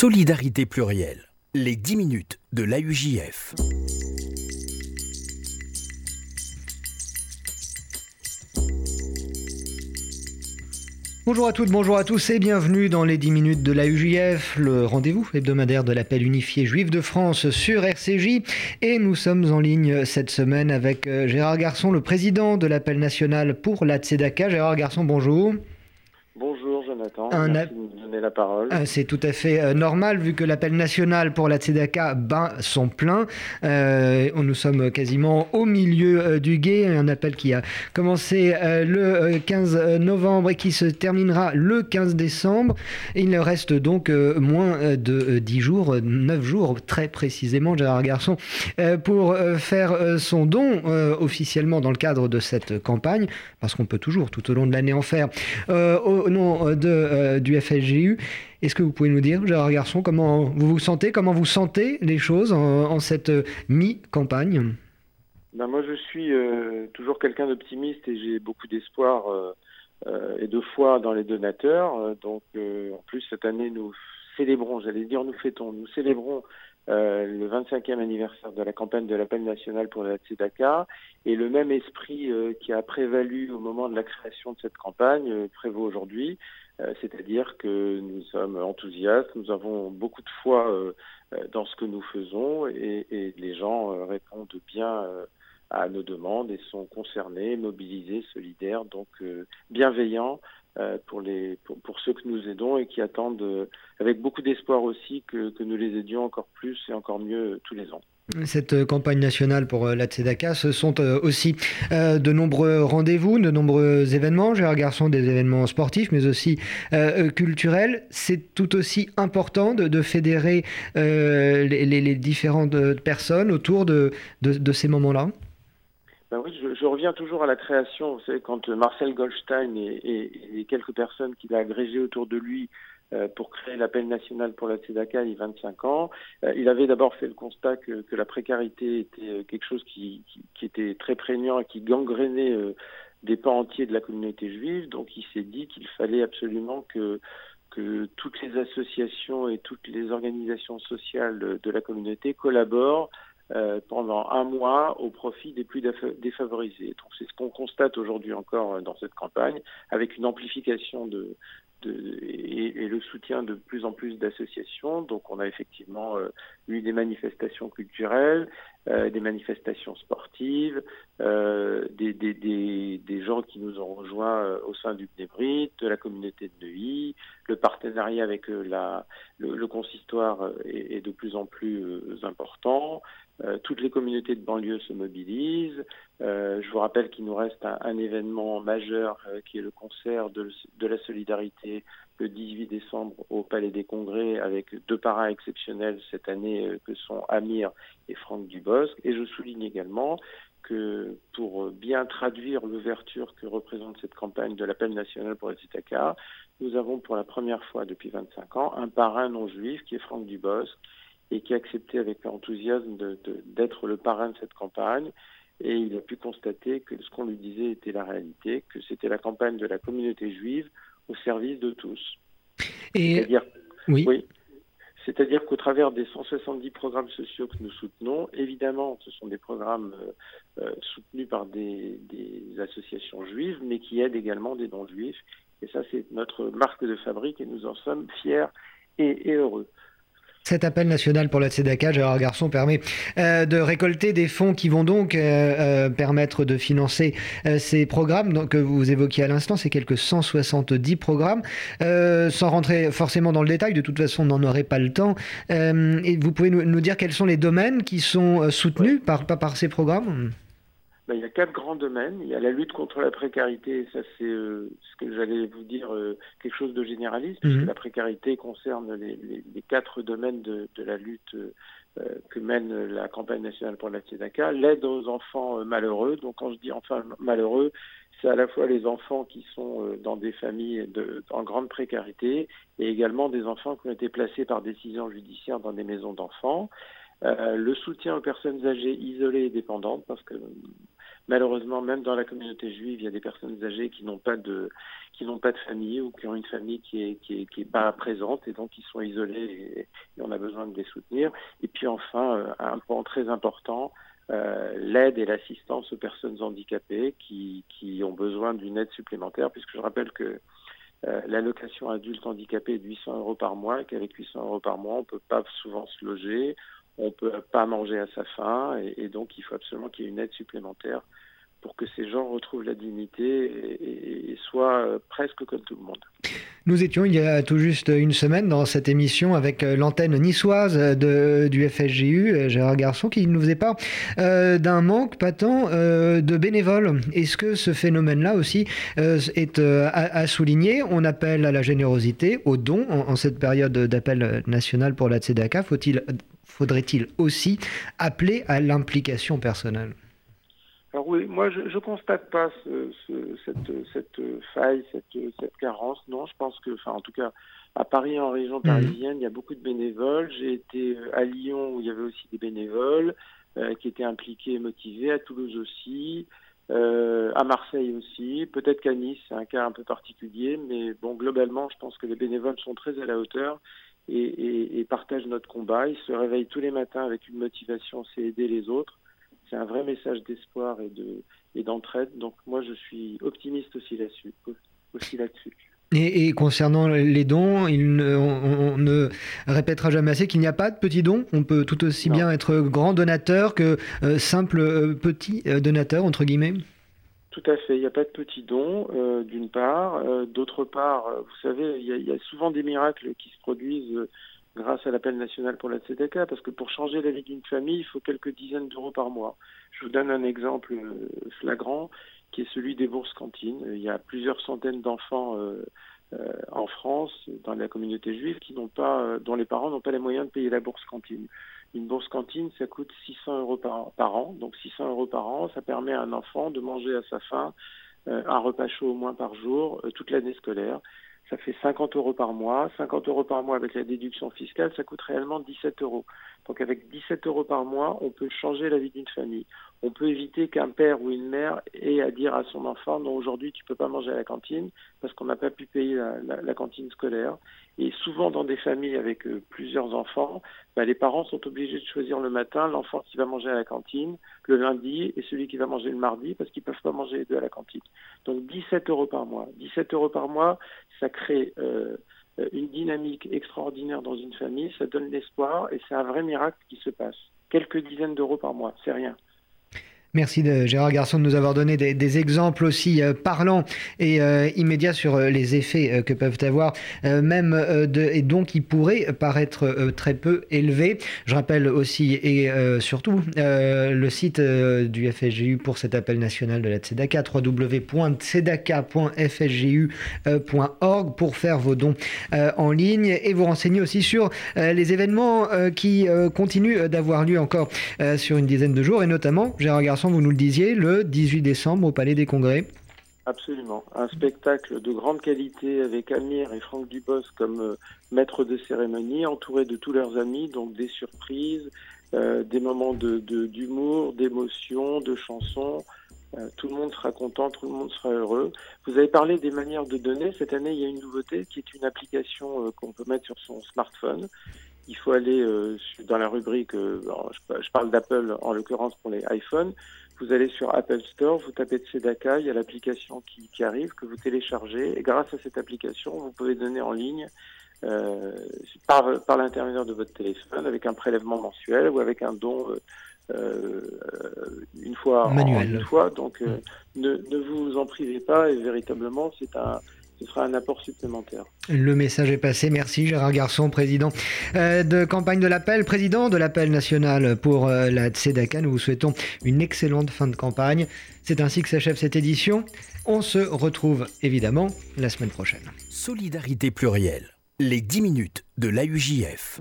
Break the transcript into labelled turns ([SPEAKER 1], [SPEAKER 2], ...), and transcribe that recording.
[SPEAKER 1] Solidarité plurielle, les 10 minutes de l'AUJF.
[SPEAKER 2] Bonjour à toutes, bonjour à tous et bienvenue dans les 10 minutes de l'AUJF, le rendez-vous hebdomadaire de l'appel unifié juif de France sur RCJ. Et nous sommes en ligne cette semaine avec euh, Gérard Garçon, le président de l'appel national pour la Tzedaka. Gérard Garçon, bonjour.
[SPEAKER 3] Jonathan, merci de me donner la parole.
[SPEAKER 2] Euh, c'est tout à fait euh, normal vu que l'appel national pour la Tzedaka bat son plein. Euh, nous sommes quasiment au milieu du guet, un appel qui a commencé le 15 novembre et qui se terminera le 15 décembre. Il reste donc moins de 10 jours, 9 jours très précisément, Gérard Garçon, pour faire son don officiellement dans le cadre de cette campagne, parce qu'on peut toujours tout au long de l'année en faire. Au, au nom de, euh, du FSGU. Est-ce que vous pouvez nous dire, Gérard Garçon, comment vous vous sentez, comment vous sentez les choses en, cette mi-campagne?
[SPEAKER 3] Ben Moi, je suis euh, toujours quelqu'un d'optimiste et j'ai beaucoup d'espoir euh, et de foi dans les donateurs. donc, en plus, cette année, nous célébrons, j'allais dire nous fêtons, nous célébrons euh, le 25e anniversaire de la campagne de l'appel national pour la Tzedaka et le même esprit euh, qui a prévalu au moment de la création de cette campagne euh, prévaut aujourd'hui, c'est-à-dire que nous sommes enthousiastes, nous avons beaucoup de foi dans ce que nous faisons et, les gens répondent bien à nos demandes et sont concernés, mobilisés, solidaires, donc bienveillants euh, pour, les, pour, ceux que nous aidons et qui attendent euh, avec beaucoup d'espoir aussi que, nous les aidions encore plus et encore mieux euh, tous les ans.
[SPEAKER 2] Cette campagne nationale pour la Tzedaka, ce sont aussi de nombreux rendez-vous, de nombreux événements. Gérard Garçon, des événements sportifs, mais aussi culturels. C'est tout aussi important de, fédérer les, différentes personnes autour de, ces moments-là
[SPEAKER 3] ben oui, je, reviens toujours à la création. Vous savez, quand Marcel Goldstein et, quelques personnes qu'il a agrégées autour de lui euh, pour créer l'appel national pour la Tzedaka il y a 25 ans, euh, il avait d'abord fait le constat que, la précarité était euh, quelque chose qui, était très prégnant et qui gangrénait euh, des pans entiers de la communauté juive. Donc il s'est dit qu'il fallait absolument que toutes les associations et toutes les organisations sociales de la communauté collaborent euh, pendant un mois au profit des plus défavorisés. Donc c'est ce qu'on constate aujourd'hui encore euh, dans cette campagne, avec une amplification de, de et, le soutien de plus en plus d'associations. Donc on a effectivement euh, eu des manifestations culturelles, euh, des manifestations sportives, euh, des, gens qui nous ont rejoints au sein du Bnebrit, de la communauté de Neuilly, le partenariat avec le, consistoire est, de plus en plus important. Toutes les communautés de banlieue se mobilisent. Je vous rappelle qu'il nous reste un, événement majeur qui est le concert de, la solidarité le 18 décembre au Palais des Congrès avec deux paras exceptionnels cette année euh, que sont Amir et Franck Dubosc. Et je souligne également que pour bien traduire l'ouverture que représente cette campagne de l'appel national pour les Itaka, nous avons pour la première fois depuis 25 ans un parrain non juif qui est Franck Dubosc et qui a accepté avec enthousiasme d'être le parrain de cette campagne. Et il a pu constater que ce qu'on lui disait était la réalité, que c'était la campagne de la communauté juive au service de tous.
[SPEAKER 2] Et
[SPEAKER 3] C'est-à-dire,
[SPEAKER 2] oui.
[SPEAKER 3] oui c'est-à-dire qu'au travers des 170 programmes sociaux que nous soutenons, évidemment, ce sont des programmes euh, euh, soutenus par des, des, associations juives, mais qui aident également des non-juifs. Et ça, c'est notre marque de fabrique et nous en sommes fiers et, et heureux.
[SPEAKER 2] Cet appel national pour la Tzedaka, Gérard Garçon, permet euh, de récolter des fonds qui vont donc euh, euh, permettre de financer ces programmes donc, que vous évoquiez à l'instant, ces quelques 170 programmes. Sans rentrer forcément dans le détail, de toute façon, on n'en aurait pas le temps. Et vous pouvez nous, nous, dire quels sont les domaines qui sont soutenus oui. par, par, par ces programmes?
[SPEAKER 3] Ben, il y a quatre grands domaines. Il y a la lutte contre la précarité, ça c'est euh, ce que j'allais vous dire, euh, quelque chose de généraliste, mmh. puisque la précarité concerne les, les, les quatre domaines de, de la lutte euh, que mène la campagne nationale pour la Tzedaka. L'aide aux enfants malheureux, donc quand je dis enfants malheureux, c'est à la fois les enfants qui sont dans des familles de, en grande précarité et également des enfants qui ont été placés par décision judiciaire dans des maisons d'enfants. Euh, le soutien aux personnes âgées isolées et dépendantes, parce que malheureusement, même dans la communauté juive, il y a des personnes âgées qui n'ont pas de qui n'ont pas de famille ou qui ont une famille qui est qui est, qui est pas présente et donc ils sont isolés et, on a besoin de les soutenir. Et puis enfin, euh, un point très important, euh, l'aide et l'assistance aux personnes handicapées qui, qui ont besoin d'une aide supplémentaire, puisque je rappelle que euh, l'allocation adulte handicapé est de 800 euros par mois qu'avec 800 euros par mois, on ne peut pas souvent se loger, on ne peut pas manger à sa faim et, donc il faut absolument qu'il y ait une aide supplémentaire pour que ces gens retrouvent la dignité et, soient euh, presque comme tout le monde.
[SPEAKER 2] Nous étions il y a tout juste une semaine dans cette émission avec euh, l'antenne niçoise de, du euh, Gérard Garçon, qui nous faisait part d'un manque patent de bénévoles. Est-ce que ce phénomène-là aussi est à, souligner? On appelle à la générosité, au don en, cette période d'appel national pour la Tzedaka. Faudrait-il aussi appeler à l'implication personnelle?
[SPEAKER 3] Alors oui, moi je ne constate pas ce, ce, cette, cette, faille, cette, cette, carence. Non, je pense que, enfin en tout cas, à Paris, en région mhm. parisienne, il y a beaucoup de bénévoles. J'ai été euh, à Lyon où il y avait aussi des bénévoles euh, qui étaient impliqués et motivés, à Toulouse aussi, euh, à Marseille aussi. Peut-être qu'à Nice, c'est un cas un peu particulier, mais bon, globalement, je pense que les bénévoles sont très à la hauteur et, et, et partagent notre combat. Ils se réveillent tous les matins avec une motivation, c'est aider les autres c'est un vrai message d'espoir et de et d'entraide. Donc moi, je suis optimiste aussi là-dessus. Aussi là-dessus.
[SPEAKER 2] Et, concernant les dons, il ne, on, ne répétera jamais assez qu'il n'y a pas de petits dons. On peut tout aussi bien être grand donateur que euh, simple euh, petit euh, donateur, entre guillemets.
[SPEAKER 3] Tout à fait. Il n'y a pas de petits dons, d'une part. D'autre part, vous savez, il y, a, souvent des miracles qui se produisent grâce à l'appel national pour la CDK, parce que pour changer la vie d'une famille, il faut quelques dizaines d'euros par mois. Je vous donne un exemple euh, flagrant, qui est celui des bourses cantines. Il y a plusieurs centaines d'enfants euh, euh, en France, dans la communauté juive, qui n'ont pas, dont les parents n'ont pas les moyens de payer la bourse cantine. Une bourse cantine, ça coûte 600 euros par, an. Donc 600 euros par an, ça permet à un enfant de manger à sa faim un repas chaud au moins par jour toute l'année scolaire ça fait 50 euros par mois. 50 euros par mois avec la déduction fiscale, ça coûte réellement 17 euros. Donc avec 17 euros par mois, on peut changer la vie d'une famille. On peut éviter qu'un père ou une mère ait à dire à son enfant, non, aujourd'hui tu peux pas manger à la cantine parce qu'on n'a pas pu payer la, cantine scolaire. Et souvent dans des familles avec euh, plusieurs enfants, bah, les parents sont obligés de choisir le matin l'enfant qui va manger à la cantine le lundi et celui qui va manger le mardi parce qu'ils peuvent pas manger les deux à la cantine. Donc 17 euros par mois. 17 euros par mois, ça crée euh, une dynamique extraordinaire dans une famille, ça donne l'espoir et c'est un vrai miracle qui se passe. Quelques dizaines d'euros par mois, c'est rien.
[SPEAKER 2] Merci de Gérard Garçon de nous avoir donné des, exemples aussi euh, parlants et euh, immédiats sur euh, les effets que peuvent avoir, même de, et qui pourraient paraître très peu élevés. Je rappelle aussi et surtout le site du FSGU pour cet appel national de la Tzedaka, www.tzedaka.fsgu.org pour faire vos dons en ligne et vous renseigner aussi sur les événements qui continuent d'avoir lieu encore sur une dizaine de jours et notamment Gérard Garçon vous nous le disiez, le 18 décembre au Palais des Congrès.
[SPEAKER 3] Absolument. Un spectacle de grande qualité avec Amir et Franck Dubos comme euh, maîtres de cérémonie, entourés de tous leurs amis, donc des surprises, euh, des moments d'humour, d'émotion, de chansons. Euh, tout le monde sera content, tout le monde sera heureux. Vous avez parlé des manières de donner. Cette année, il y a une nouveauté qui est une application qu'on peut mettre sur son smartphone il faut aller euh, dans la rubrique, euh, je, parle d'Apple en l'occurrence pour les iPhones, vous allez sur Apple Store, vous tapez Tzedaka, il y a l'application qui, qui, arrive, que vous téléchargez, et grâce à cette application, vous pouvez donner en ligne euh, par, par l'intermédiaire de votre téléphone, avec un prélèvement mensuel ou avec un don euh, une fois
[SPEAKER 2] Manuel.
[SPEAKER 3] une fois. Donc mm. ne, ne vous en privez pas, et véritablement, c'est un ce sera un apport supplémentaire.
[SPEAKER 2] Le message est passé. Merci Gérard Garçon, président euh, de campagne de l'appel, président de l'appel national pour euh, la Tzedaka. Nous vous souhaitons une excellente fin de campagne. C'est ainsi que s'achève cette édition. On se retrouve évidemment la semaine prochaine.
[SPEAKER 1] Solidarité plurielle, les 10 minutes de l'AUJF.